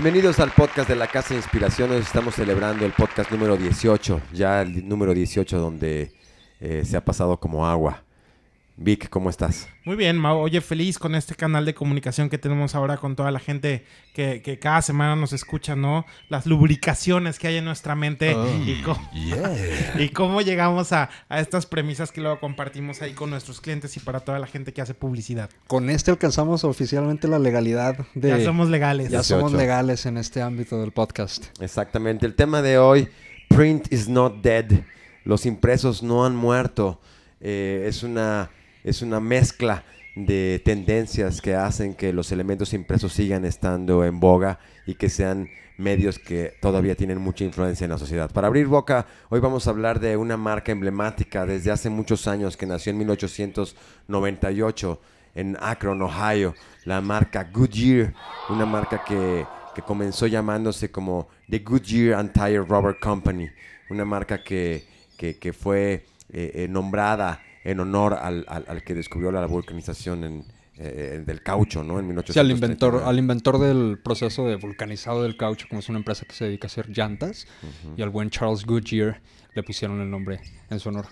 Bienvenidos al podcast de la Casa de Inspiraciones. Estamos celebrando el podcast número 18, ya el número 18 donde eh, se ha pasado como agua. Vic, ¿cómo estás? Muy bien, Mau. Oye, feliz con este canal de comunicación que tenemos ahora con toda la gente que, que cada semana nos escucha, ¿no? Las lubricaciones que hay en nuestra mente Oh, y, cómo, y cómo llegamos a, a estas premisas que luego compartimos ahí con nuestros clientes y para toda la gente que hace publicidad. Con este alcanzamos oficialmente la legalidad de... Ya somos legales. ya somos 18. legales en este ámbito del podcast. Exactamente. El tema de hoy, Print is not dead. Los impresos no han muerto. Eh, es, una, es una mezcla de tendencias que hacen que los elementos impresos sigan estando en boga y que sean medios que todavía tienen mucha influencia en la sociedad. Para abrir boca, hoy vamos a hablar de una marca emblemática desde hace muchos años que nació en 1898 en Akron, Ohio, la marca Goodyear, una marca que, que comenzó llamándose como The Goodyear and Tire Rubber Company, una marca que, que, que fue eh, eh, nombrada en honor al, al- al que descubrió la vulcanización en, eh, del caucho, ¿no? En 1839. Sí, al inventor, al inventor del proceso de vulcanizado del caucho, como es una empresa que se dedica a hacer llantas, y al buen Charles Goodyear le pusieron el nombre en su honor.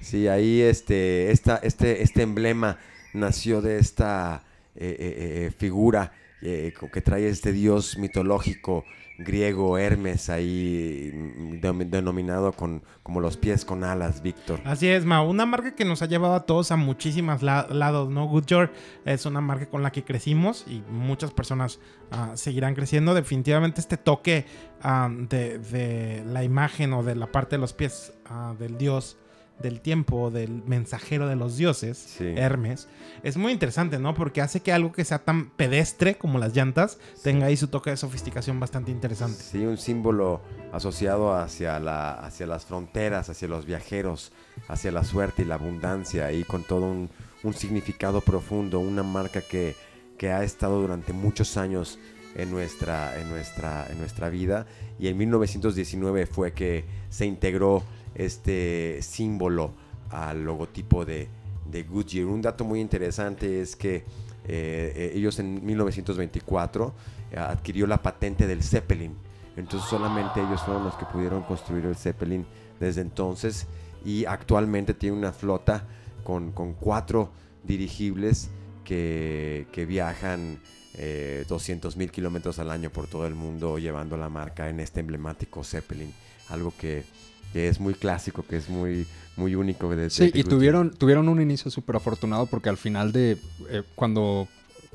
Sí, ahí este, esta, este, este emblema nació de esta eh, eh, eh, figura eh, que trae este dios mitológico griego, Hermes, ahí mm, denominado con, como los pies con alas, Víctor. Así es, Mau. Una marca que nos ha llevado a todos a muchísimos la- lados, ¿no? Goodyear es una marca con la que crecimos y muchas personas ah, seguirán creciendo. Definitivamente este toque ah, de, de la imagen o de la parte de los pies ah, del dios del tiempo, del mensajero de los dioses, Sí. Hermes, es muy interesante, ¿no? Porque hace que algo que sea tan pedestre como las llantas tenga ahí su toque de sofisticación bastante interesante. Sí, un símbolo asociado hacia, la, hacia las fronteras, hacia los viajeros, hacia la suerte y la abundancia, y con todo un, un significado profundo, una marca que, que ha estado durante muchos años en nuestra, en, nuestra, en nuestra vida, y en 1919 fue que se integró este símbolo al logotipo de, de Goodyear. Un dato muy interesante es que eh, eh, ellos en 1924 eh, adquirió la patente del Zeppelin. Entonces solamente ellos fueron los que pudieron construir el Zeppelin desde entonces y actualmente tiene una flota con, con cuatro dirigibles que, que viajan eh, 200 mil kilómetros al año por todo el mundo llevando la marca en este emblemático Zeppelin. Algo que, que es muy clásico, que es muy, muy único. De, Sí, de y tuvieron, tuvieron un inicio súper afortunado porque al final de eh, cuando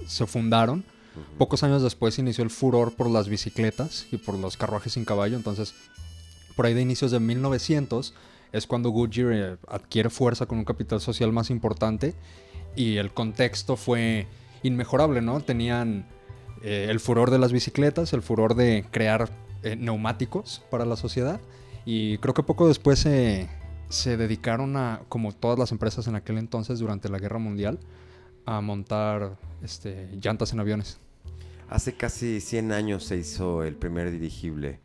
se fundaron, pocos años después inició el furor por las bicicletas y por los carruajes sin caballo. Entonces, por ahí de inicios de 1900 es cuando Goodyear eh, adquiere fuerza con un capital social más importante y el contexto fue inmejorable, ¿no? Tenían eh, el furor de las bicicletas, el furor de crear neumáticos para la sociedad y creo que poco después se, se dedicaron a, como todas las empresas en aquel entonces durante la Guerra Mundial, a montar este, llantas en aviones. Hace casi 100 años se hizo el primer dirigible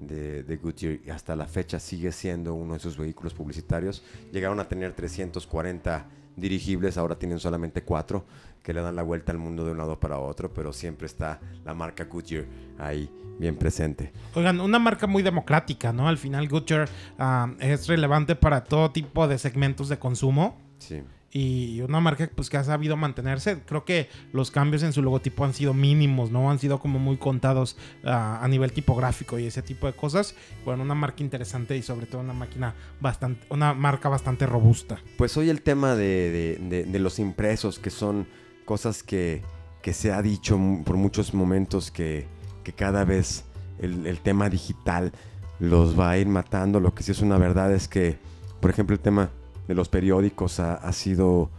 de, de Goodyear y hasta la fecha sigue siendo uno de sus vehículos publicitarios. Llegaron a tener 340 dirigibles, ahora tienen solamente 4 que le dan la vuelta al mundo de un lado para otro, pero siempre está la marca Goodyear ahí bien presente. Oigan, una marca muy democrática, ¿no? Al final Goodyear ah, es relevante para todo tipo de segmentos de consumo Sí. Y una marca pues que ha sabido mantenerse. Creo que los cambios en su logotipo han sido mínimos, ¿no? Han sido como muy contados ah, a nivel tipográfico y ese tipo de cosas. Bueno, una marca interesante y sobre todo una máquina bastante, una marca bastante robusta. Pues hoy el tema de, de- de- de los impresos, que son cosas que, que se ha dicho por muchos momentos que, que cada vez el, el tema digital los va a ir matando. Lo que sí es una verdad es que, por ejemplo, el tema de los periódicos ha, ha sido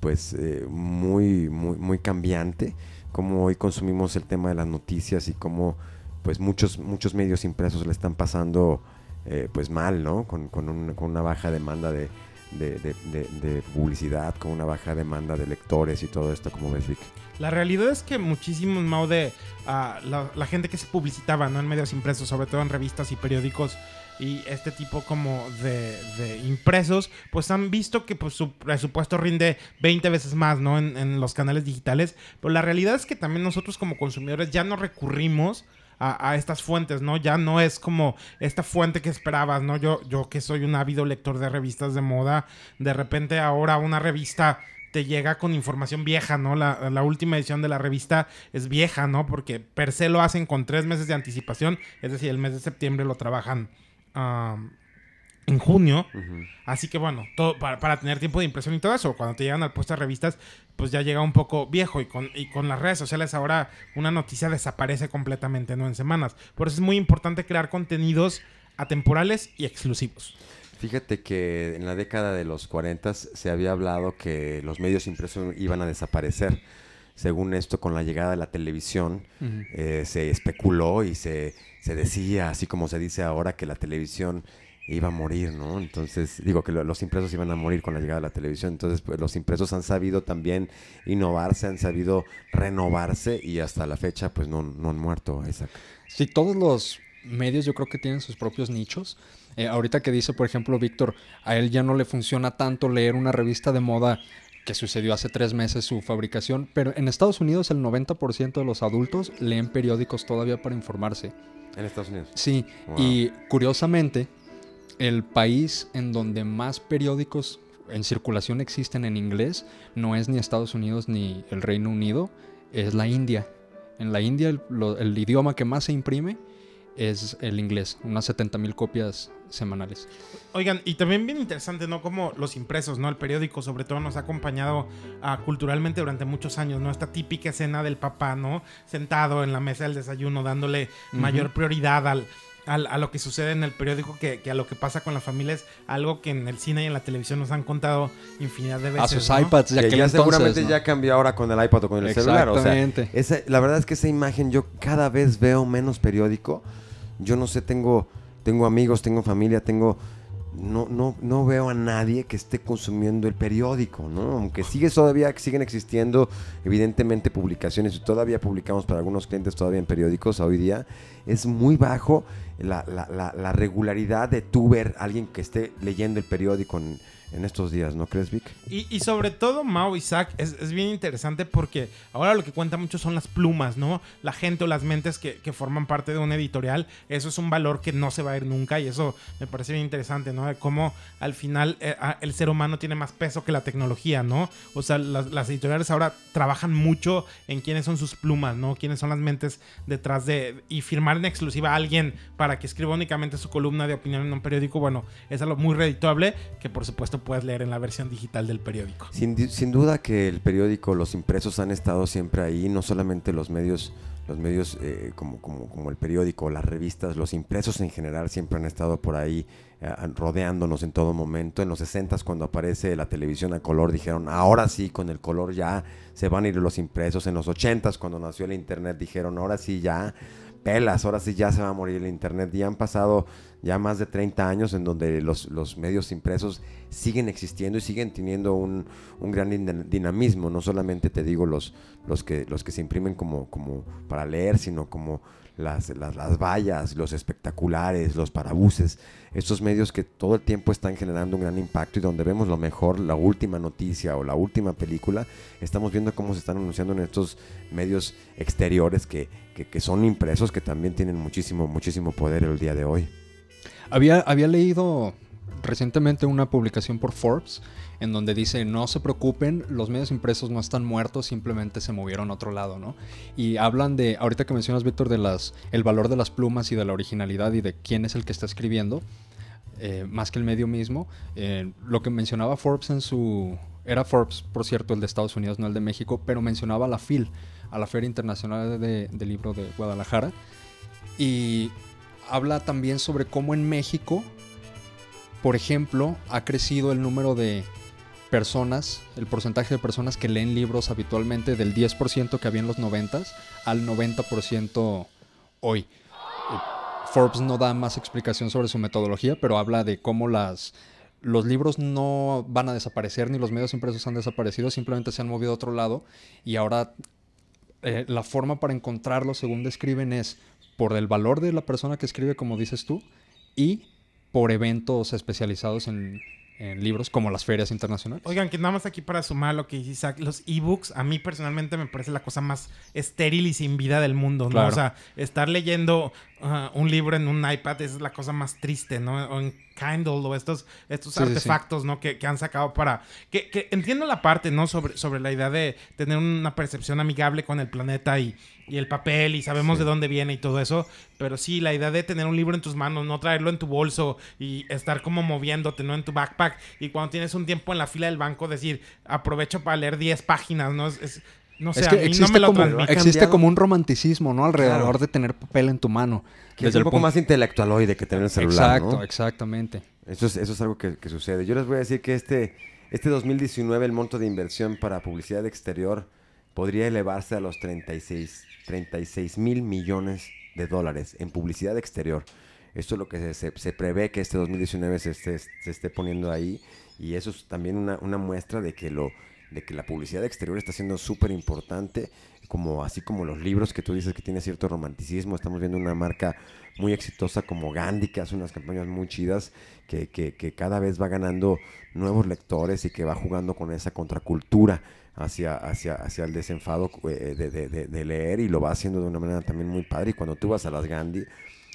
pues eh, muy, muy, muy cambiante. Como hoy consumimos el tema de las noticias y cómo pues muchos, muchos medios impresos le están pasando eh, pues mal, ¿no? Con, con un- con una baja demanda de, de, publicidad, con una baja demanda de lectores y todo esto, como ves, Vic. La realidad es que muchísimos Mau de ah, la, la gente que se publicitaba ¿no? en medios impresos, sobre todo en revistas y periódicos, y este tipo como de, impresos, pues han visto que pues, su presupuesto rinde 20 veces más, ¿no? En, en los canales digitales. Pero la realidad es que también nosotros como consumidores ya no recurrimos a, a, estas fuentes, ¿no? Ya no es como esta fuente que esperabas, ¿no? Yo, yo que soy un ávido lector de revistas de moda, de repente ahora una revista te llega con información vieja, ¿no? La, la, última edición de la revista es vieja, ¿no? Porque per se lo hacen con tres meses de anticipación, es decir, el mes de septiembre lo trabajan um, en junio. Uh -huh. Así que bueno, todo para, para, tener tiempo de impresión y todo eso, cuando te llegan al puesto de revistas, pues ya llega un poco viejo y con, y con las redes sociales ahora una noticia desaparece completamente, ¿no? En semanas. Por eso es muy importante crear contenidos atemporales y exclusivos. Fíjate que en la década de los 40 se había hablado que los medios impresos iban a desaparecer. Según esto, con la llegada de la televisión, uh -huh. eh, se especuló y se, se, decía, así como se dice ahora, que la televisión iba a morir, ¿no? Entonces, digo que lo, los impresos iban a morir con la llegada de la televisión. Entonces, pues, los impresos han sabido también innovarse, han sabido renovarse y hasta la fecha, pues no, no han muerto, Isaac. Sí, todos los medios yo creo que tienen sus propios nichos. Eh, ahorita que dice, por ejemplo, Víctor, a él ya no le funciona tanto leer una revista de moda que sucedió hace tres meses su fabricación, pero en Estados Unidos el 90% de los adultos leen periódicos todavía para informarse. ¿En Estados Unidos? Sí, wow. y curiosamente, el país en donde más periódicos en circulación existen en inglés no es ni Estados Unidos ni el Reino Unido, es la India. En la India el, lo, el idioma que más se imprime es el inglés, unas 70 mil copias semanales. Oigan, y también bien interesante, ¿no? Como los impresos, ¿no? El periódico sobre todo nos ha acompañado uh, culturalmente durante muchos años, ¿no? Esta típica escena del papá, ¿no? Sentado en la mesa del desayuno, dándole uh -huh. mayor prioridad al, al, a lo que sucede en el periódico que, que, a lo que pasa con la familia es algo que en el cine y en la televisión nos han contado infinidad de veces. A sus ¿no? iPads, ya que ya seguramente ¿no? ya cambió ahora con el iPad o con el celular. O sea, esa, la verdad es que esa imagen yo cada vez veo menos periódico yo no sé, tengo, tengo amigos, tengo familia, tengo... No, no, no veo a nadie que esté consumiendo el periódico, ¿no? Aunque sigue todavía, siguen existiendo evidentemente publicaciones y todavía publicamos para algunos clientes todavía en periódicos hoy día, es muy bajo la, la, la, la regularidad de tú ver a alguien que esté leyendo el periódico en, en estos días, ¿no crees, Vic? Y, y sobre todo, Mao Zach, es, es, bien interesante porque ahora lo que cuenta mucho son las plumas, ¿no? La gente o las mentes que, que, forman parte de una editorial, eso es un valor que no se va a ir nunca y eso me parece bien interesante, ¿no? De cómo al final eh, el ser humano tiene más peso que la tecnología, ¿no? O sea, las, las, editoriales ahora trabajan mucho en quiénes son sus plumas, ¿no? Quiénes son las mentes detrás de... Y firmar en exclusiva a alguien para que escriba únicamente su columna de opinión en un periódico, bueno, es algo muy redituable que por supuesto puedes leer en la versión digital del periódico. Sin, sin, duda que el periódico, los impresos han estado siempre ahí, no solamente los medios, los medios eh, como, como, como, el periódico, las revistas, los impresos en general siempre han estado por ahí eh, rodeándonos en todo momento. En los 60 cuando aparece la televisión a color dijeron, ahora sí, con el color ya se van a ir los impresos. En los 80 cuando nació el internet dijeron, ahora sí ya pelas, ahora sí ya se va a morir el internet. Y han pasado ya más de 30 años en donde los, los medios impresos siguen existiendo y siguen teniendo un, un, gran dinamismo. No solamente te digo los, los, que, los que se imprimen como, como para leer, sino como las, las, las vallas, los espectaculares, los parabuses. Estos medios que todo el tiempo están generando un gran impacto y donde vemos lo mejor, la última noticia o la última película, estamos viendo cómo se están anunciando en estos medios exteriores que, que, que son impresos, que también tienen muchísimo, muchísimo poder el día de hoy. Había, había leído recientemente una publicación por Forbes en donde dice no se preocupen, los medios impresos no están muertos, simplemente se movieron a otro lado, ¿no? Y hablan de, ahorita que mencionas, Víctor, de las, el valor de las plumas y de la originalidad y de quién es el que está escribiendo, eh, más que el medio mismo, eh, lo que mencionaba Forbes en su... Era Forbes, por cierto, el de Estados Unidos, no el de México, pero mencionaba la FIL, a la Feria Internacional de, de Libro de Guadalajara, y habla también sobre cómo en México, por ejemplo, ha crecido el número de personas, el porcentaje de personas que leen libros habitualmente del 10% que había en los 90 al 90% hoy. Forbes no da más explicación sobre su metodología, pero habla de cómo las, los libros no van a desaparecer ni los medios impresos han desaparecido, simplemente se han movido a otro lado y ahora eh, la forma para encontrarlos, según describen, es por el valor de la persona que escribe, como dices tú, y por eventos especializados en, en libros como las ferias internacionales. Oigan, que nada más aquí para sumar lo que dice Isaac, los ebooks a mí personalmente me parece la cosa más estéril y sin vida del mundo, ¿no? Claro. O sea, estar leyendo uh, un libro en un iPad es la cosa más triste, ¿no? O en Kindle o estos, estos Sí, sí, sí. artefactos, ¿no? Que, que han sacado para... Que, que entiendo la parte, ¿no? Sobre, sobre la idea de tener una percepción amigable con el planeta y, y el papel y sabemos Sí. de dónde viene y todo eso. Pero sí, la idea de tener un libro en tus manos, no traerlo en tu bolso y estar como moviéndote, ¿no? En tu backpack. Y cuando tienes un tiempo en la fila del banco, decir, aprovecho para leer 10 páginas, ¿no? Es, es- no sé, es a que no existe, me lo como, existe cambiado. como un romanticismo, ¿no? Alrededor Claro. de tener papel en tu mano. Que es Desde un el poco punto- más intelectualoide que tener el celular, Exacto, ¿no? exactamente. Eso es, eso es algo que, que sucede. Yo les voy a decir que este, este 2019 el monto de inversión para publicidad exterior podría elevarse a los 36 36 mil millones de dólares en publicidad exterior. Esto es lo que se, se- se prevé que este 2019 se esté, se esté poniendo ahí y eso es también una, una muestra de que, lo, de que la publicidad exterior está siendo súper importante, como, así como los libros que tú dices que tiene cierto romanticismo. Estamos viendo una marca muy exitosa como Gandhi, que hace unas campañas muy chidas, que, que- que cada vez va ganando nuevos lectores y que va jugando con esa contracultura hacia, hacia, hacia el desenfado eh, de, de- de- leer y lo va haciendo de una manera también muy padre. Y cuando tú vas a las Gandhi,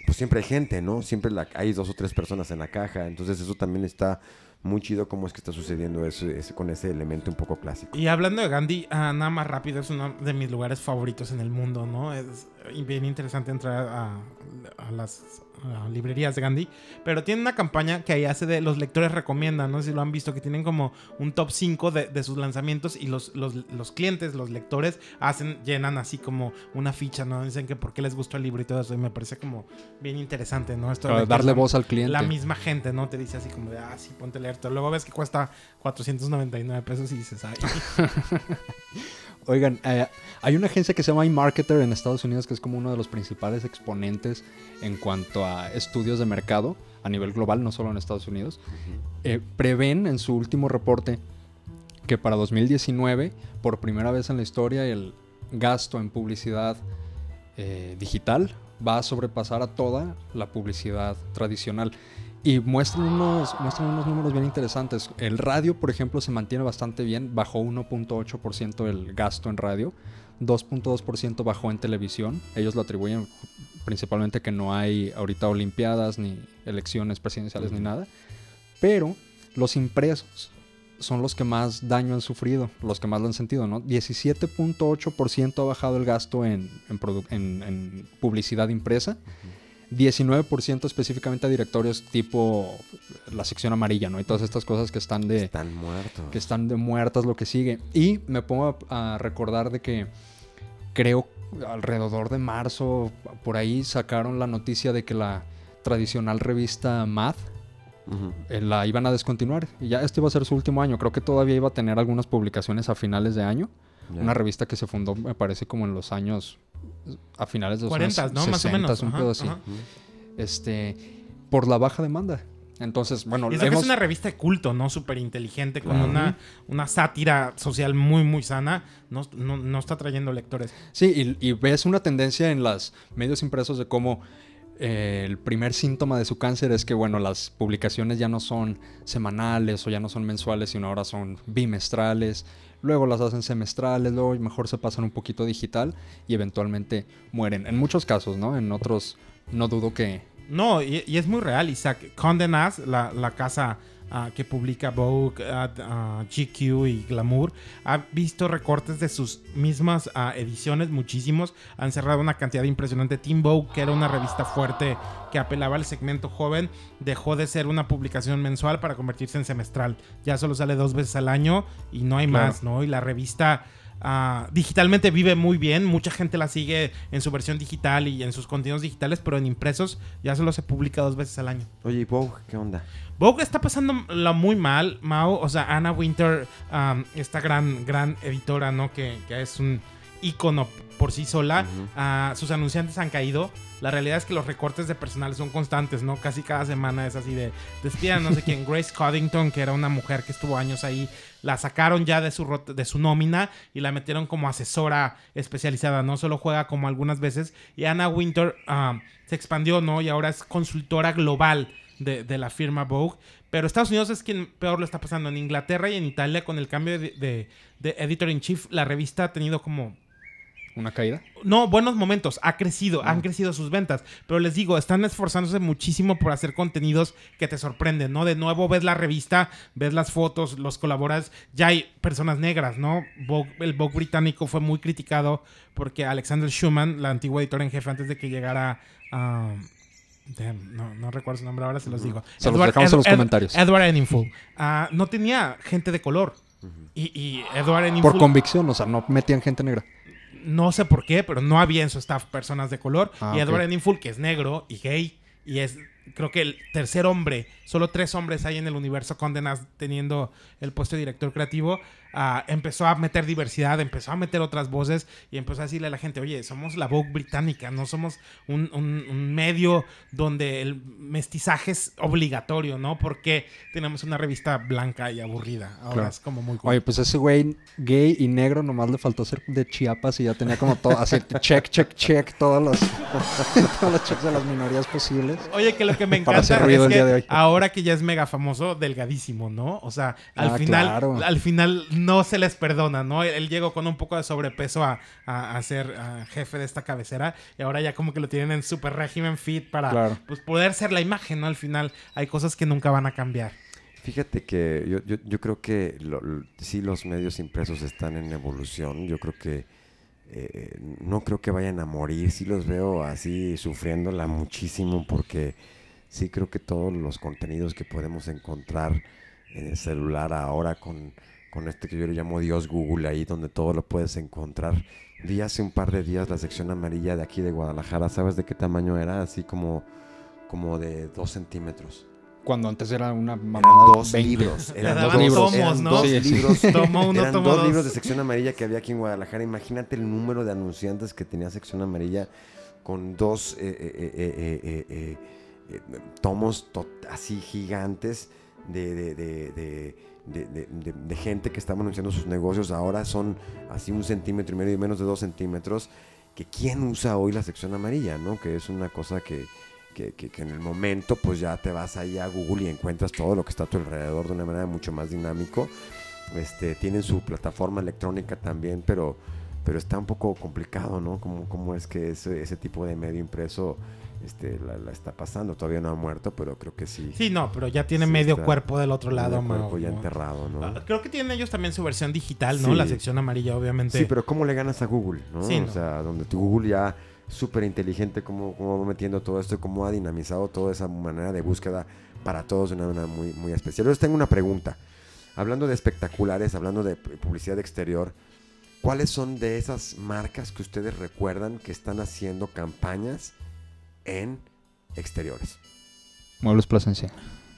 pues siempre hay gente, ¿no? Siempre la- hay dos o tres personas en la caja. Entonces eso también está muy chido cómo es que está sucediendo eso, con ese elemento un poco clásico. Y hablando de Gandhi, ah, nada más rápido, es uno de mis lugares favoritos en el mundo, ¿no? Es bien interesante entrar a, a las librerías de Gandhi, pero tiene una campaña que ahí hace de los lectores recomiendan, no sé si lo han visto, que tienen como un top 5 de, de sus lanzamientos y los, los, los clientes, los lectores, hacen, llenan así como una ficha, ¿no? Dicen que por qué les gustó el libro y todo eso, y me parece como bien interesante, ¿no? Esto de darle voz al cliente. la misma gente, ¿no? Te dice así como de, ah, sí, ponte a leer. Luego ves que cuesta 499 pesos y dices, ay. Oigan, eh, hay una agencia que se llama iMarketer en Estados Unidos que es como uno de los principales exponentes en cuanto a estudios de mercado a nivel global, no solo en Estados Unidos. Eh, prevén en su último reporte que para 2019, por primera vez en la historia, el gasto en publicidad eh, digital va a sobrepasar a toda la publicidad tradicional. Y muestran unos, muestran unos números bien interesantes. El radio, por ejemplo, se mantiene bastante bien. Bajó 1.8% el gasto en radio. 2.2% bajó en televisión. Ellos lo atribuyen principalmente que no hay ahorita olimpiadas ni elecciones presidenciales ni nada. Pero los impresos son los que más daño han sufrido, los que más lo han sentido, ¿no? 17.8% ha bajado el gasto en, en produ- en- en publicidad impresa. 19% específicamente a directorios tipo la sección amarilla, ¿no? Y todas estas cosas que están de, Están muertos. que están de muertas lo que sigue. Y me pongo a, a recordar de que creo alrededor de marzo, por ahí sacaron la noticia de que la tradicional revista Math eh, la iban a descontinuar. Y ya este iba a ser su último año. Creo que todavía iba a tener algunas publicaciones a finales de año. Una revista que se fundó, me parece, como en los años... A finales de los 40, años ¿no? Más o 60, menos. un Ajá, pedo así. ajá. Este... Por la baja demanda. Entonces, bueno, Y eso que hemos- es una revista de culto, ¿no? Súper inteligente, con Claro. una, una sátira social muy, muy sana. No, no, no está trayendo lectores. Sí, y, y ves una tendencia en los medios impresos de cómo eh, el primer síntoma de su cáncer es que, bueno, las publicaciones ya no son semanales o ya no son mensuales, sino ahora son bimestrales. Luego las hacen semestrales, luego mejor se pasan un poquito digital y eventualmente mueren. En muchos casos, ¿no? En otros no dudo que... No, y, es muy real, Isaac. Condé Nast, la, la casa ah, que publica Vogue, ah, ah, GQ y Glamour, ha visto recortes de sus mismas ediciones, muchísimos. Han cerrado una cantidad impresionante. Teen Vogue, que era una revista fuerte que apelaba al segmento joven, dejó de ser una publicación mensual para convertirse en semestral. Ya solo sale dos veces al año y no hay Claro. más, ¿no? Y la revista... ah, digitalmente vive muy bien, mucha gente la sigue en su versión digital y en sus contenidos digitales, pero en impresos ya solo se publica dos veces al año. Oye, ¿y Vogue qué onda? Vogue está pasándola muy mal, Mao. O sea, Anna Winter, um, esta gran, gran editora, ¿no? Que, que es un ícono por sí sola. Ah, sus anunciantes han caído. La realidad es que los recortes de personal son constantes, ¿no? Casi cada semana es así de despidan no sé quién. Grace Coddington, que era una mujer que estuvo años ahí, la sacaron ya de su, de su nómina y la metieron como asesora especializada, ¿no? Solo juega como algunas veces. Y Anna Winter ah, se expandió, ¿no? Y ahora es consultora global de, de la firma Vogue. Pero Estados Unidos es quien peor lo está pasando. En Inglaterra y en Italia, con el cambio de, de- de editor in chief, la revista ha tenido como ¿Una caída? no, buenos momentos. Ha crecido, han crecido sus ventas. Pero les digo, están esforzándose muchísimo por hacer contenidos que te sorprenden, ¿no? De nuevo ves la revista, ves las fotos, los colaboras. Ya hay personas negras, ¿no? Vogue- el Vogue británico fue muy criticado porque Alexander Schumann, la antigua editora en jefe antes de que llegara a. damn, no, no recuerdo su nombre, ahora se los digo. Se los dejamos en los comentarios. Edward. Ah, no tenía gente de color. Y, y Edward Enninful Por convicción, o sea, no metían gente negra. No sé por qué, pero no había en su staff personas de color. Ah, y Edward ok. Enninful, que es negro y gay, y es, creo que el tercer hombre, solo tres hombres hay en el universo Condenas teniendo el puesto de director creativo, ah, empezó a meter diversidad, empezó a meter otras voces y empezó a decirle a la gente, oye, somos la Vogue británica, no somos un, un- un medio donde el mestizaje es obligatorio, ¿no? Porque tenemos una revista blanca y aburrida. Ahora Claro. es como muy cool. Oye, pues ese güey gay y negro nomás le faltó ser de Chiapas y ya tenía como todo, así, check, check, check, todos los, todos los checks de las minorías posibles. Oye, que lo que me encanta es que. Ahora que ya es mega famoso, delgadísimo, ¿no? O sea, al Ah, final, claro. al final no se les perdona, ¿no? Él, él llegó con un poco de sobrepeso a, a- a ser jefe de esta cabecera y ahora ya como que lo tienen en super régimen fit para Claro. pues, poder ser la imagen, ¿no? Al final hay cosas que nunca van a cambiar. Fíjate que yo, yo, yo creo que lo- lo- sí los medios impresos están en evolución. Yo creo que eh, no creo que vayan a morir. Sí los veo así sufriéndola muchísimo porque sí creo que todos los contenidos que podemos encontrar en el celular ahora con, con este que yo le llamo Dios Google ahí donde todo lo puedes encontrar. Vi hace un par de días la sección amarilla de aquí de Guadalajara. ¿Sabes de qué tamaño era? Así como, como de dos centímetros. Cuando antes era una Eran mamada dos 20. libros. Eran dos libros. tomos, eran ¿no? dos Sí, sí. libros. Tomo uno, eran tomo dos dos. libros de sección amarilla que había aquí en Guadalajara. Imagínate el número de anunciantes que tenía sección amarilla con dos eh, eh, eh, eh, tomos to- así gigantes de, gente que estaba anunciando sus negocios. Ahora son así un centímetro y medio y menos de dos centímetros. Que quién usa hoy la sección amarilla, ¿no? Que es una cosa que, en el momento pues ya te vas ahí a Google y encuentras todo lo que está a tu alrededor de una manera mucho más dinámico. Este, tienen su plataforma electrónica también, pero, pero está un poco complicado, ¿no? ¿Cómo, cómo es que ese tipo de medio impreso este, la, la está pasando? Todavía no ha muerto, pero creo que sí. Sí, no, pero ya tiene Sí, medio cuerpo del otro Medio lado, cuerpo Mau, ya enterrado, ¿no? Ah, Creo que tienen ellos también su versión digital, ¿no? Sí. La sección amarilla, obviamente. Sí, pero ¿cómo le ganas a Google? ¿no? Sí, O no. sea, donde tu Google ya súper inteligente, cómo, cómo va metiendo todo esto, cómo ha dinamizado toda esa manera de búsqueda para todos de una manera muy, muy especial. Yo tengo una pregunta. Hablando de espectaculares, hablando de pu- publicidad exterior, ¿cuáles son de esas marcas que ustedes recuerdan que están haciendo campañas en exteriores? Muebles Plasencia.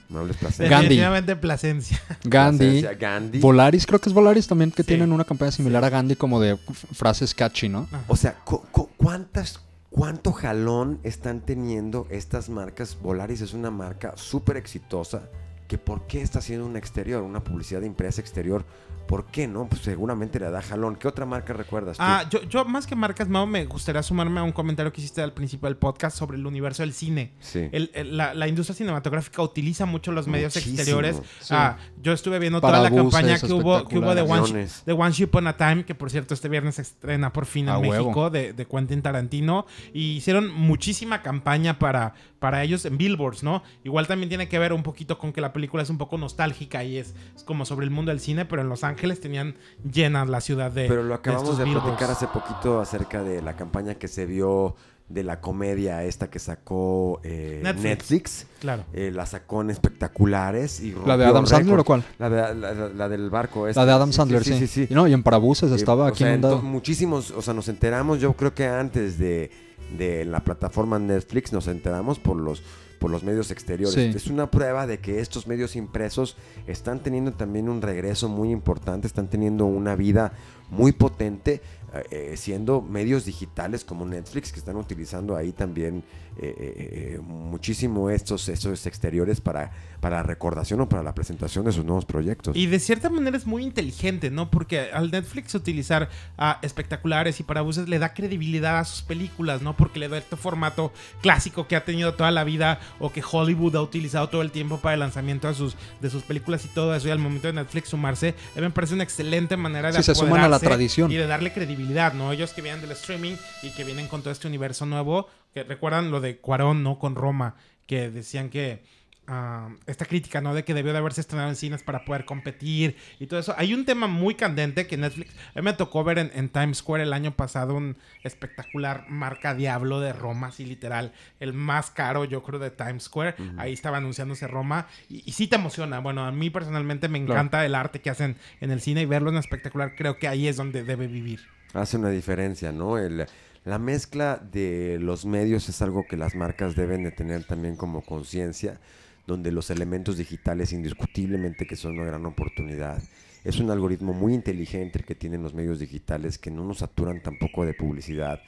Muebles Plasencia. Gandhi. Definitivamente Plasencia. Gandhi. Plasencia, Gandhi. Volaris, creo que es Volaris también, que Sí. tienen una campaña similar a Gandhi como de frases catchy, ¿no? Ajá. O sea, cu- cu- ¿cuántas, ¿cuánto jalón están teniendo estas marcas? Volaris es una marca súper exitosa. Que ¿Por qué está haciendo un exterior, una publicidad de impresa exterior? ¿Por qué no? Pues seguramente le da jalón. ¿Qué otra marca recuerdas tú? Ah, yo, yo más que marcas, Mau, me gustaría sumarme a un comentario que hiciste al principio del podcast sobre el universo del cine. sí. El- el- la, la industria cinematográfica utiliza mucho los medios Muchísimo, exteriores. sí. Ah, yo estuve viendo Para toda la campaña que hubo, que hubo de, One, de One Ship on a Time, que por cierto este viernes se estrena por fin en A. México, de, de Quentin Tarantino. Y hicieron muchísima campaña para, para ellos en billboards, ¿no? Igual también tiene que ver un poquito con que la película es un poco nostálgica y es, es como sobre el mundo del cine, pero en Los Ángeles tenían llena la ciudad de. Pero lo acabamos de, platicar hace poquito acerca de la campaña que se vio de la comedia esta que sacó eh, Netflix. Netflix. Claro. Eh, la sacó en espectaculares y ¿La de Adam Sandler o cuál? La, de- la- la- la del barco. esta. La de Adam Sí, Sandler, sí. sí. sí, sí. Y No, y en Parabuses Eh, estaba aquí muchísimos, o sea, nos enteramos, yo creo que antes de, de la plataforma Netflix nos enteramos por los por los medios exteriores. Sí. Es una prueba de que estos medios impresos están teniendo también un regreso muy importante, están teniendo una vida muy potente eh, eh, siendo medios digitales como Netflix que están utilizando ahí también eh, muchísimo estos, estos exteriores para, para la recordación o para la presentación de sus nuevos proyectos. Y de cierta manera es muy inteligente, ¿no? Porque al Netflix utilizar ah, espectaculares y parabuses le da credibilidad a sus películas, ¿no? Porque le da este formato clásico que ha tenido toda la vida o que Hollywood ha utilizado todo el tiempo para el lanzamiento de sus, de sus películas y todo eso. Y al momento de Netflix sumarse, me parece una excelente manera de sí, se suman a la tradición y de darle credibilidad, ¿no? Ellos que vienen del streaming y que vienen con todo este universo nuevo, que recuerdan lo de Cuarón, ¿no? Con Roma, que decían que ah, esta crítica, ¿no? De que debió de haberse estrenado en cines para poder competir y todo eso. Hay un tema muy candente que Netflix... A mí me tocó ver en, Times Square el año pasado un espectacular marca Diablo de Roma, así literal. El más caro, yo creo, de Times Square. Ahí estaba anunciándose Roma. Y, y, sí te emociona. Bueno, a mí personalmente me encanta el arte que hacen en el cine y verlo en espectacular. Creo que ahí es donde debe vivir. Hace una diferencia, ¿no? El la mezcla de los medios es algo que las marcas deben de tener también como conciencia, donde los elementos digitales indiscutiblemente que son una gran oportunidad. Es un algoritmo muy inteligente el que tienen los medios digitales que no nos saturan tampoco de publicidad,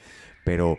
pero,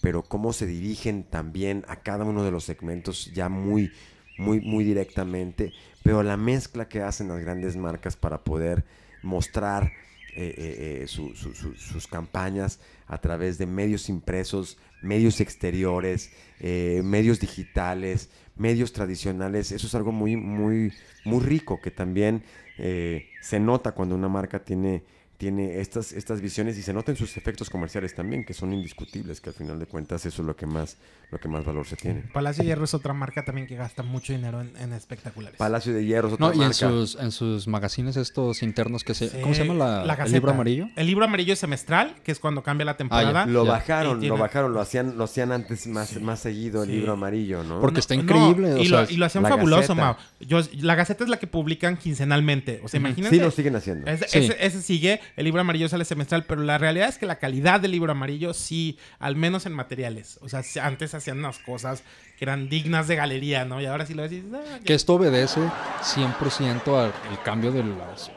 pero cómo se dirigen también a cada uno de los segmentos ya muy, muy, muy directamente, pero la mezcla que hacen las grandes marcas para poder mostrar eh, eh, eh, sus campañas a través de medios impresos, medios exteriores, medios digitales, medios tradicionales. Eso es algo muy, muy, muy rico que también se nota cuando una marca tiene tiene estas, estas visiones y se notan sus efectos comerciales también, que son indiscutibles, que al final de cuentas eso es lo que más, lo que más valor se tiene. Palacio de Hierro es otra marca también que gasta mucho dinero en, espectaculares. Palacio de Hierro es otra no, y en sus, en sus magazines estos internos que se... ¿Cómo se llama la, el libro amarillo? El libro amarillo es semestral, que es cuando cambia la temporada. lo bajaron, lo bajaron, lo hacían, lo hacían antes más, más seguido el libro amarillo, ¿no? Porque está increíble. y, lo, hacían fabuloso, Mao. Yo, la Gaceta es la que publican quincenalmente. O sea, imagínense. Sí, lo siguen haciendo. Ese, ese sigue, el libro amarillo sale semestral, pero la realidad es que la calidad del libro amarillo sí, al menos en materiales. O sea, antes hacían unas cosas que eran dignas de galería, ¿no? Y ahora sí lo decís. Ah, que esto obedece 100% al cambio de las,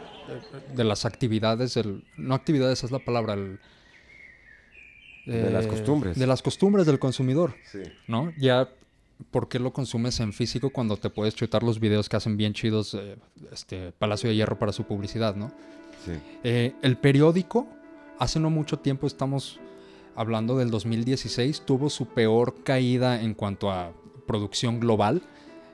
de las actividades, no actividades es la palabra, de las costumbres. De las costumbres del consumidor. Sí. ¿No? Ya, ¿por qué lo consumes en físico cuando te puedes chutar los videos que hacen bien chidos este Palacio de Hierro para su publicidad, ¿no? Eh, el periódico, hace no mucho tiempo, estamos hablando del 2016, tuvo su peor caída en cuanto a producción global.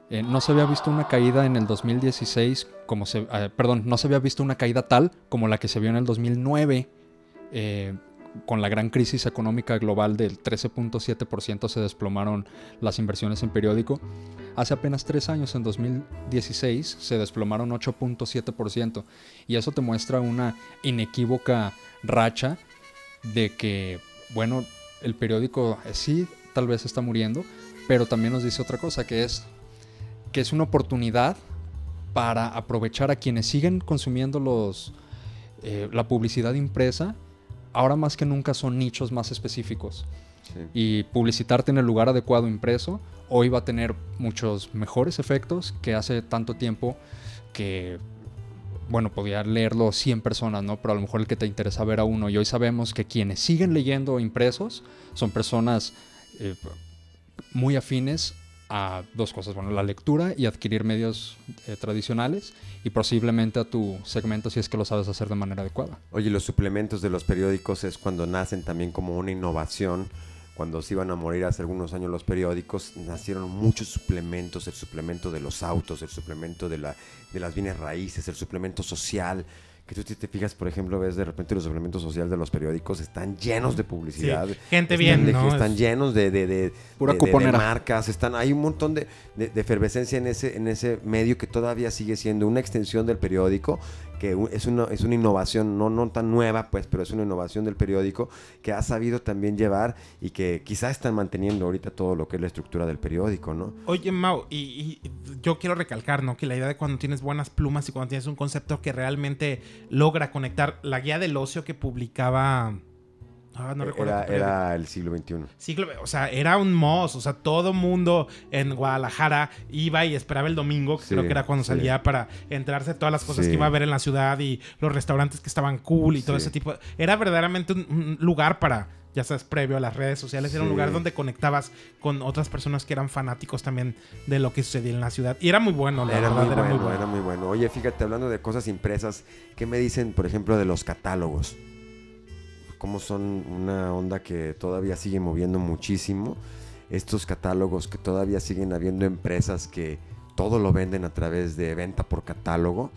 Eh, no se había visto una caída en el 2016 como se, eh, perdón, no se había visto una caída tal como la que se vio en el 2009 con la gran crisis económica global del 13.7% se desplomaron las inversiones en periódico. Hace apenas tres años, en 2016, se desplomaron 8.7%. Y eso te muestra una inequívoca racha de que, bueno, el periódico eh, sí, tal vez está muriendo, pero también nos dice otra cosa, que es que es una oportunidad para aprovechar a quienes siguen consumiendo los, eh, la publicidad impresa ahora más que nunca son nichos más específicos. Y publicitarte en el lugar adecuado impreso hoy va a tener muchos mejores efectos que hace tanto tiempo que, bueno, podía leerlo 100 personas, ¿no? Pero a lo mejor el que te interesa ver a uno. Y hoy sabemos que quienes siguen leyendo impresos son personas eh, muy afines a dos cosas, bueno, la lectura y adquirir medios eh, tradicionales y posiblemente a tu segmento si es que lo sabes hacer de manera adecuada. Oye, los suplementos de los periódicos es cuando nacen también como una innovación. Cuando se iban a morir hace algunos años los periódicos, nacieron muchos suplementos, el suplemento de los autos, el suplemento de, la, de las bienes raíces, el suplemento social, que tú te fijas, por ejemplo, ves de repente los suplementos sociales de los periódicos están llenos de publicidad. gente bien, Están llenos de, de, de, Pura marcas, están, hay un montón de, efervescencia en ese, en ese medio que todavía sigue siendo una extensión del periódico que es una, es una innovación, no, no tan nueva, pues, pero es una innovación del periódico que ha sabido también llevar y que quizás están manteniendo ahorita todo lo que es la estructura del periódico, ¿no? Oye, Mau, y, yo quiero recalcar, ¿no? Que la idea de cuando tienes buenas plumas y cuando tienes un concepto que realmente logra conectar la guía del ocio que publicaba Ah, no recuerdo era, el siglo XXI. Siglo- o sea, era un mos, o sea, todo mundo en Guadalajara iba y esperaba el domingo, que Sí, creo que era cuando sí. salía para enterarse de todas las cosas Sí. que iba a ver en la ciudad y los restaurantes que estaban cool y todo ese tipo. Era verdaderamente un, un lugar para, ya sabes, previo a las redes sociales, era un lugar donde conectabas con otras personas que eran fanáticos también de lo que sucedía en la ciudad. Y era muy bueno, la Era verdad, muy, era bueno, muy bueno. era muy bueno. Oye, fíjate, hablando de cosas impresas, ¿qué me dicen, por ejemplo, de los catálogos? ¿Cómo son una onda que todavía sigue moviendo muchísimo? Estos catálogos que todavía siguen habiendo empresas que todo lo venden a través de venta por catálogo.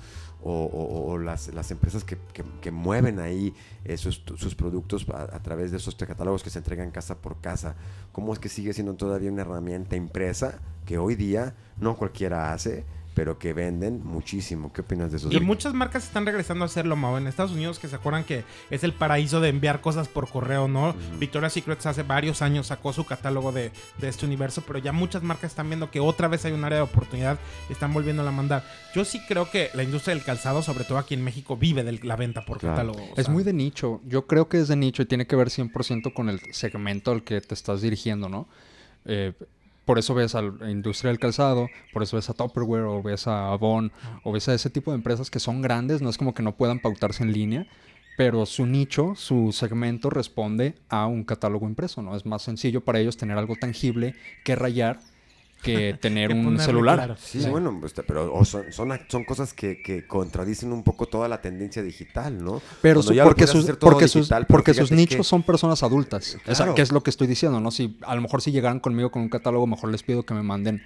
O, las, las empresas que, que- mueven ahí eh, sus, sus productos a, a través de esos catálogos que se entregan casa por casa. ¿Cómo es que sigue siendo todavía una herramienta impresa que hoy día no cualquiera hace, pero que venden muchísimo? ¿Qué opinas de eso? Y muchas marcas están regresando a hacerlo, Mau. En Estados Unidos, que se acuerdan que es el paraíso de enviar cosas por correo, ¿no? Victoria's Secret hace varios años sacó su catálogo de, de este universo, pero ya muchas marcas están viendo que otra vez hay un área de oportunidad y están volviéndola a mandar. Yo sí creo que la industria del calzado, sobre todo aquí en México, vive de la venta por Claro. catálogo. o Es sea, muy de nicho. Yo creo que es de nicho y tiene que ver 100% con el segmento al que te estás dirigiendo, ¿no? Eh, por eso ves a la industria del calzado, por eso ves a Tupperware o ves a Avon o ves a ese tipo de empresas que son grandes, no es como que no puedan pautarse en línea, pero su nicho, su segmento responde a un catálogo impreso, ¿no? Es más sencillo para ellos tener algo tangible que rayar que tener que un celular. claro. Sí, Sí. bueno, pues, pero o son, son, son cosas que, que contradicen un poco toda la tendencia digital, ¿no? Pero su- porque, sus, porque, sus, pero porque sus nichos que- son personas adultas. Claro. que es lo que estoy diciendo, ¿no? Si a lo mejor si llegaran conmigo con un catálogo, mejor les pido que me manden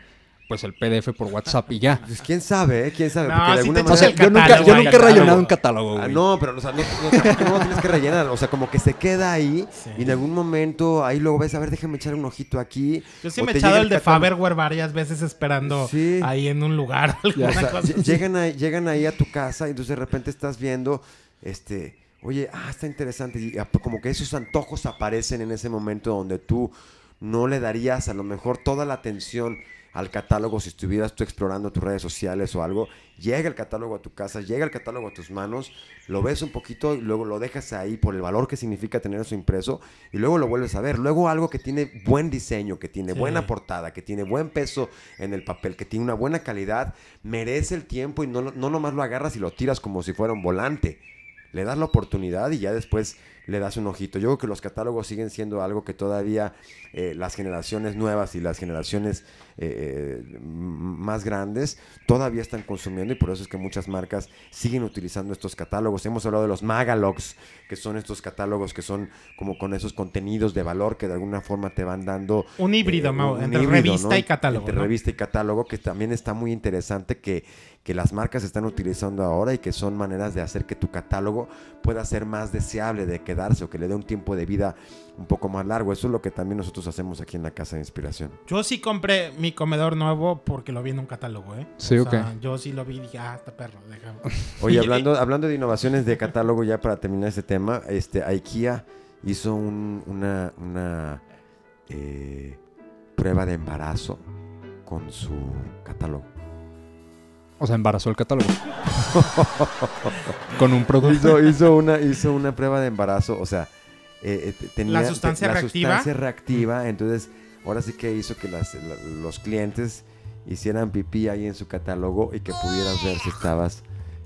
pues el PDF por WhatsApp y ya. Pues quién sabe, ¿eh? ¿Quién sabe? No, Porque de sí alguna te O echas sea, el manera... yo nunca, yo nunca he catálogo. rellenado un catálogo, Ah, güey. no, pero o sea, no, no, no lo tienes que rellenar. O sea, como que se queda ahí Sí. y en algún momento ahí luego ves, a ver, déjame echar un ojito aquí. Yo sí me he echado el de. Faberware varias veces esperando Sí. ahí en un lugar. O alguna sea, cosa llegan, ahí, llegan ahí a tu casa y entonces de repente estás viendo, este, oye, ah, está interesante. Y ap- como que esos antojos aparecen en ese momento donde tú no le darías a lo mejor toda la atención al catálogo si estuvieras tú explorando tus redes sociales o algo. Llega el catálogo a tu casa, llega el catálogo a tus manos, lo ves un poquito y luego lo dejas ahí por el valor que significa tener eso impreso y luego lo vuelves a ver. Luego algo que tiene buen diseño, que tiene Sí. buena portada, que tiene buen peso en el papel, que tiene una buena calidad, merece el tiempo y no, no nomás lo agarras y lo tiras como si fuera un volante. Le das la oportunidad y ya después le das un ojito. Yo creo que los catálogos siguen siendo algo que todavía eh, las generaciones nuevas y las generaciones eh, eh, más grandes todavía están consumiendo y por eso es que muchas marcas siguen utilizando estos catálogos. Hemos hablado de los magalogs, que son estos catálogos que son como con esos contenidos de valor que de alguna forma te van dando Un híbrido, eh, un entre híbrido, revista ¿no? y catálogo. Entre ¿no? revista y catálogo, que también está muy interesante que, que las marcas están utilizando ahora y que son maneras de hacer que tu catálogo pueda ser más deseable de quedarse o que le dé un tiempo de vida un poco más largo. Eso es lo que también nosotros hacemos aquí en la Casa de Inspiración. Yo sí compré mi comedor nuevo porque lo vi en un catálogo, ¿eh? Sí, O sea, ok. Yo sí lo vi y dije, ah, está perro, déjame. Oye, hablando, hablando de innovaciones de catálogo, ya para terminar este tema, este, IKEA hizo un- una, una eh, prueba de embarazo con su catálogo. O sea, embarazó el catálogo. Con un producto. hizo, hizo una, hizo una prueba de embarazo, o sea, eh, eh, tenía La sustancia la reactiva. sustancia reactiva, entonces ahora sí que hizo que las- la- los clientes hicieran pipí ahí en su catálogo y que pudieras ver si estabas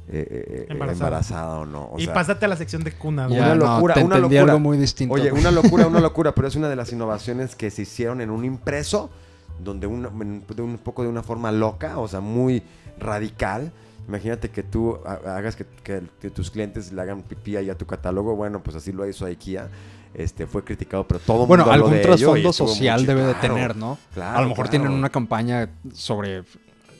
eh, eh, eh, Embarazada. embarazada. o no. O y sea, pásate a la sección de cuna, güey. Ya. una locura, te una locura. algo muy distinto. Oye, una locura, una locura, pero es una de las innovaciones que se hicieron en un impreso, donde en- de un poco de una forma loca, o sea, muy radical. Imagínate que tú ha- hagas que, que- que tus clientes le hagan pipí ahí a tu catálogo. Bueno, pues así lo hizo IKEA. Este, fue criticado, pero todo Bueno, mundo algún trasfondo social debe de tener, ¿no? claro, a lo mejor claro. tienen una campaña sobre,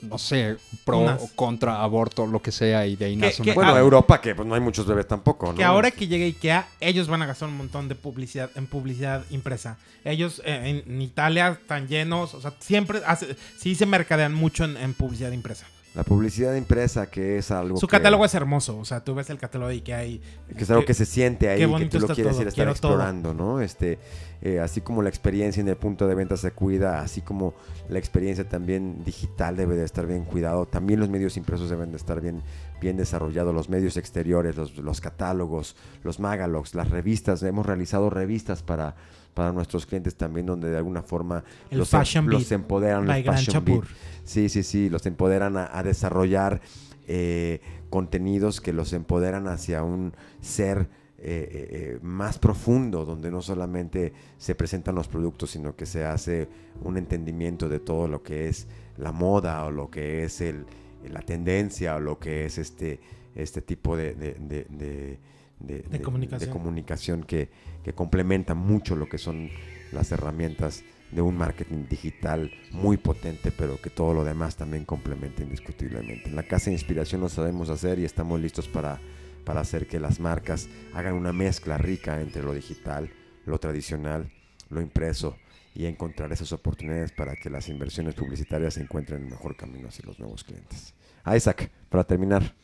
no sé, pro Unas- o contra aborto, lo que sea, y de ahí nace que- una... Bueno. Europa, que pues no hay muchos bebés tampoco, ¿no? Que ahora que llegue IKEA, ellos van a gastar un montón de publicidad en publicidad impresa. Ellos eh, en, en Italia están llenos, o sea, siempre hace, sí se mercadean mucho en, en publicidad impresa. La publicidad impresa, que es algo Su que, catálogo es hermoso. O sea, tú ves el catálogo y que hay... que es algo que se siente ahí, que tú lo quieres todo, ir a estar todo. explorando, ¿no? Este, eh, así como la experiencia en el punto de venta se cuida, así como la experiencia también digital debe de estar bien cuidado, también los medios impresos deben de estar bien, bien desarrollados, los medios exteriores, los, los catálogos, los magalogs, las revistas, hemos realizado revistas para, para nuestros clientes también donde de alguna forma El los, Fashion los empoderan, los Fashion. Beat. Sí, sí, sí, los empoderan a, a desarrollar eh, contenidos que los empoderan hacia un ser eh, eh, eh, más profundo, donde no solamente se presentan los productos, sino que se hace un entendimiento de todo lo que es la moda o lo que es el, la tendencia o lo que es este, este tipo de, de- de- de- de- de- comunicación. de comunicación que, que complementa mucho lo que son las herramientas de un marketing digital muy potente, pero que todo lo demás también complementa indiscutiblemente. En la Casa de Inspiración lo sabemos hacer y estamos listos para, para hacer que las marcas hagan una mezcla rica entre lo digital, lo tradicional, lo impreso y encontrar esas oportunidades para que las inversiones publicitarias encuentren el mejor camino hacia los nuevos clientes. Isaac, para terminar.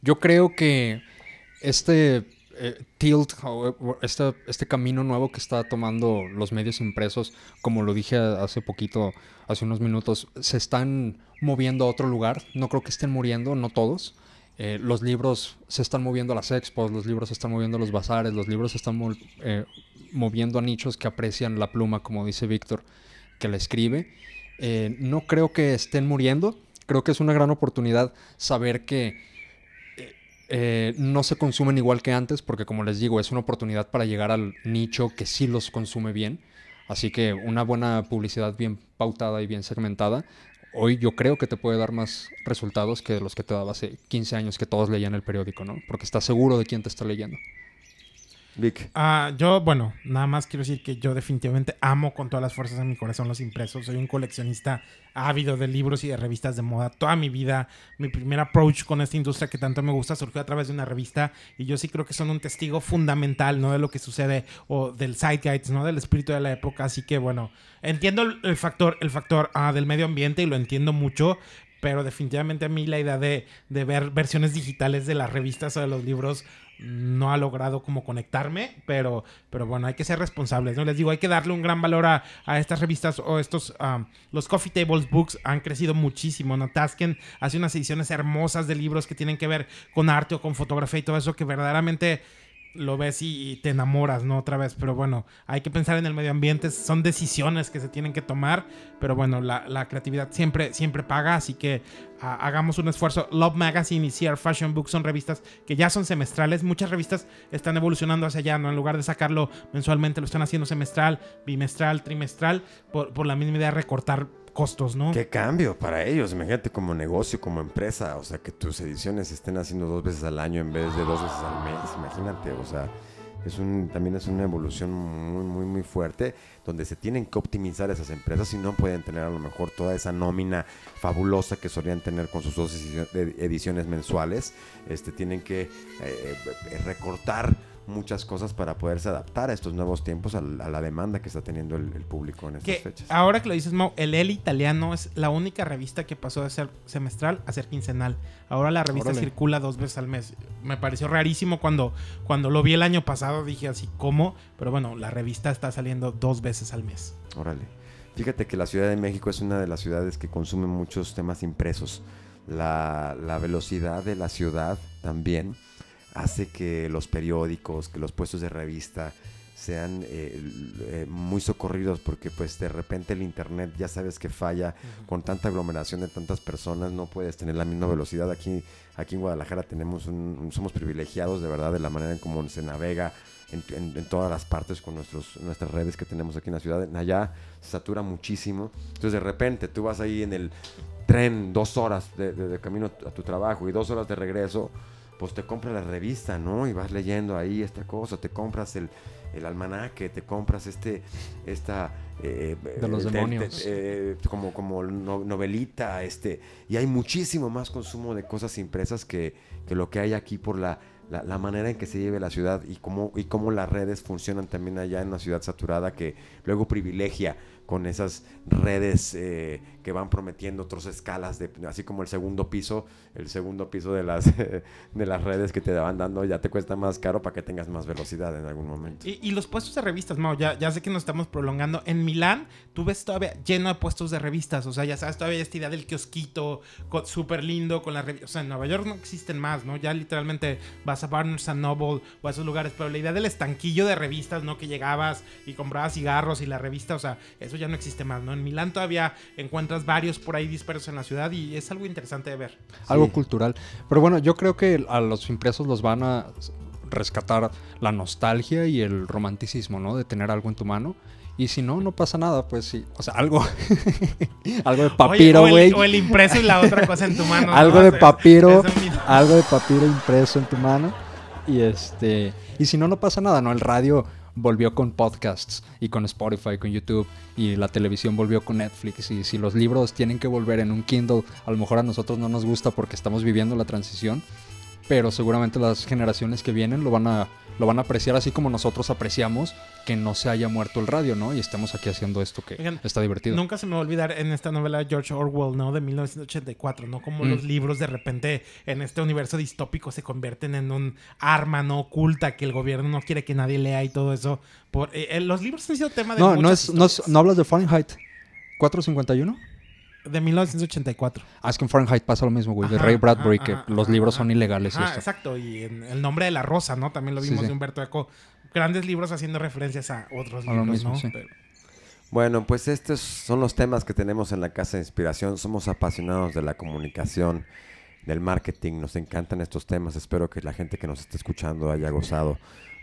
Yo creo que este eh, tilt, este, este camino nuevo que está tomando los medios impresos, como lo dije hace poquito, hace unos minutos, se están moviendo a otro lugar. No creo que estén muriendo, no todos. Eh, los libros se están moviendo a las expos, los libros se están moviendo a los bazares, los libros se están eh, moviendo a nichos que aprecian la pluma, como dice Víctor, que la escribe. Eh, no creo que estén muriendo. Creo que es una gran oportunidad saber que eh, no se consumen igual que antes, porque como les digo, es una oportunidad para llegar al nicho que sí los consume bien. Así que una buena publicidad bien pautada y bien segmentada, hoy yo creo que te puede dar más resultados que los que te daba hace 15 años que todos leían el periódico, ¿no? Porque estás seguro de quién te está leyendo. Vic. Ah, yo, bueno, nada más quiero decir que yo definitivamente amo con todas las fuerzas de mi corazón los impresos. Soy un coleccionista ávido de libros y de revistas de moda. Toda mi vida, mi primer approach con esta industria que tanto me gusta surgió a través de una revista y yo sí creo que son un testigo fundamental, ¿no? De lo que sucede o del zeitgeist, ¿no? Del espíritu de la época. Así que, bueno, entiendo el, factor, el factor ah, del medio ambiente y lo entiendo mucho. Pero definitivamente a mí la idea de, de ver versiones digitales de las revistas o de los libros no ha logrado como conectarme, pero, pero bueno, hay que ser responsables, ¿no? Les digo, hay que darle un gran valor a, a estas revistas o estos, los Coffee Tables Books han crecido muchísimo, ¿no? Tasken hace unas ediciones hermosas de libros que tienen que ver con arte o con fotografía y todo eso que verdaderamente lo ves y, te enamoras, ¿no? Otra vez, pero bueno, hay que pensar en el medio ambiente, son decisiones que se tienen que tomar, pero bueno, la, la creatividad siempre, siempre paga, así que ah, hagamos un esfuerzo. Love Magazine y CR Fashion Book son revistas que ya son semestrales, muchas revistas están evolucionando hacia allá, ¿no? En lugar de sacarlo mensualmente, lo están haciendo semestral, bimestral, trimestral, por, por la misma idea de recortar costos, ¿no? Qué cambio para ellos, imagínate como negocio, como empresa, o sea, que tus ediciones se estén haciendo dos veces al año en vez de dos veces al mes, imagínate, o sea, es un, también es una evolución muy, muy, muy fuerte, donde se tienen que optimizar esas empresas y no pueden tener a lo mejor toda esa nómina fabulosa que solían tener con sus dos ediciones mensuales, este, tienen que eh, eh, recortar muchas cosas para poderse adaptar a estos nuevos tiempos, a la, a la demanda que está teniendo el, el público en estas Que fechas. ahora que lo dices, Mau, el El Italiano es la única revista que pasó de ser semestral a ser quincenal. Ahora la revista Órale. circula dos veces al mes. Me pareció rarísimo cuando, cuando lo vi el año pasado. Dije así, ¿cómo? Pero bueno, la revista está saliendo dos veces al mes. Órale. Fíjate que la Ciudad de México es una de las ciudades que consume muchos temas impresos. La, la velocidad de la ciudad también hace que los periódicos, que los puestos de revista sean eh, eh, muy socorridos porque pues de repente el internet ya sabes que falla con tanta aglomeración de tantas personas no puedes tener la misma velocidad aquí aquí en Guadalajara tenemos un, un- somos privilegiados de verdad de la manera en cómo se navega en, en- en todas las partes con nuestros, nuestras redes que tenemos aquí en la ciudad. Allá se satura muchísimo. Entonces de repente tú vas ahí en el tren dos horas de, de- de camino a tu trabajo y dos horas de regreso, pues te compras la revista, ¿no? Y vas leyendo ahí esta cosa, te compras el, el almanaque, te compras este, esta... eh, De los eh, demonios. eh, como como no- novelita, este... Y hay muchísimo más consumo de cosas impresas que, que lo que hay aquí por la, la, la manera en que se lleve la ciudad y cómo, y cómo las redes funcionan también allá en una ciudad saturada que luego privilegia con esas redes eh, que van prometiendo otras escalas, de, así como el segundo piso, el segundo piso de las, de las redes que te van dando ya te cuesta más caro para que tengas más velocidad en algún momento. Y, los puestos de revistas, Mau, ya, ya sé que nos estamos prolongando. En Milán, tú ves todavía lleno de puestos de revistas, o sea, ya sabes, todavía esta idea del kiosquito, súper lindo, con las revistas. O sea, en Nueva York no existen más, ¿no? Ya literalmente vas a Barnes Noble o a esos lugares, pero la idea del estanquillo de revistas, ¿no? Que llegabas y comprabas cigarros y la revista, o sea, eso ya no existe más, ¿no? En Milán todavía encuentras varios por ahí dispersos en la ciudad y es algo interesante de ver. Algo cultural. Pero bueno, yo creo que a los impresos los van a rescatar la nostalgia y el romanticismo, ¿no? De tener algo en tu mano. Y si no, no pasa nada, pues sí. O sea, algo. algo de papiro, güey. O, el impreso y la otra cosa en tu mano. algo de papiro. algo de papiro impreso en tu mano. Y este. Y si no, no pasa nada, ¿no? El radio volvió con podcasts y con Spotify, con YouTube y la televisión volvió con Netflix y si los libros tienen que volver en un Kindle, a lo mejor a nosotros no nos gusta porque estamos viviendo la transición, pero seguramente las generaciones que vienen lo van a lo van a apreciar así como nosotros apreciamos que no se haya muerto el radio, ¿no? Y estemos aquí haciendo esto que está divertido. Nunca se me va a olvidar en esta novela de George Orwell, ¿no? De 1984, ¿no? Como los mm. libros de repente en este universo distópico se convierten en un arma no oculta que el gobierno no quiere que nadie lea y todo eso. Por, eh, eh, los libros han sido tema de... No, no, es, no, no hablas de Fahrenheit 451. De 1984. Ah, es que en Fahrenheit pasa lo mismo, güey. De Ray Bradbury, que los libros son ilegales. Ah, exacto. Y en El nombre de la rosa, ¿no? También lo vimos de Humberto Eco. Grandes libros haciendo referencias a otros libros, ¿no? Bueno, pues estos son los temas que tenemos en la Casa de Inspiración. Somos apasionados de la comunicación, del marketing. Nos encantan estos temas. Espero que la gente que nos esté escuchando haya gozado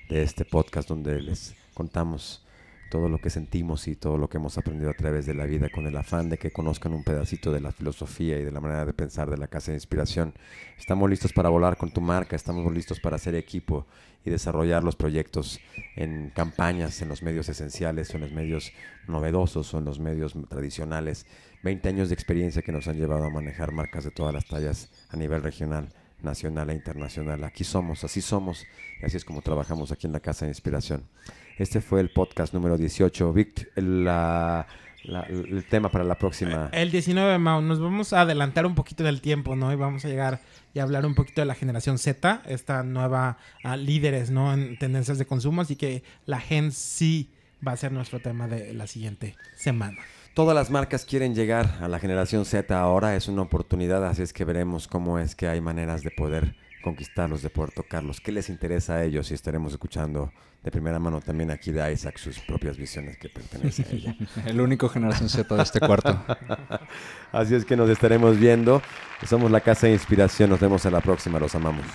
de este podcast donde les contamos todo lo que sentimos y todo lo que hemos aprendido a través de la vida con el afán de que conozcan un pedacito de la filosofía y de la manera de pensar de la Casa de Inspiración. Estamos listos para volar con tu marca, estamos listos para hacer equipo y desarrollar los proyectos en campañas, en los medios esenciales en los medios novedosos o en los medios tradicionales. 20 años de experiencia que nos han llevado a manejar marcas de todas las tallas a nivel regional nacional e internacional. Aquí somos, así somos, y así es como trabajamos aquí en la Casa de Inspiración. Este fue el podcast número 18. Vic, el, tema para la próxima. El 19, Mau, nos vamos a adelantar un poquito del tiempo, ¿no? Y vamos a llegar y hablar un poquito de la generación Z, esta nueva uh, líderes, ¿no? En tendencias de consumo, así que la Gen sí va a ser nuestro tema de la siguiente semana. Todas las marcas quieren llegar a la generación Z ahora, es una oportunidad, así es que veremos cómo es que hay maneras de poder conquistarlos, de poder tocarlos, qué les interesa a ellos y estaremos escuchando de primera mano también aquí de Isaac sus propias visiones que pertenecen a ella. El único generación Z de este cuarto. así es que nos estaremos viendo. Somos la Casa de Inspiración, nos vemos en la próxima, los amamos.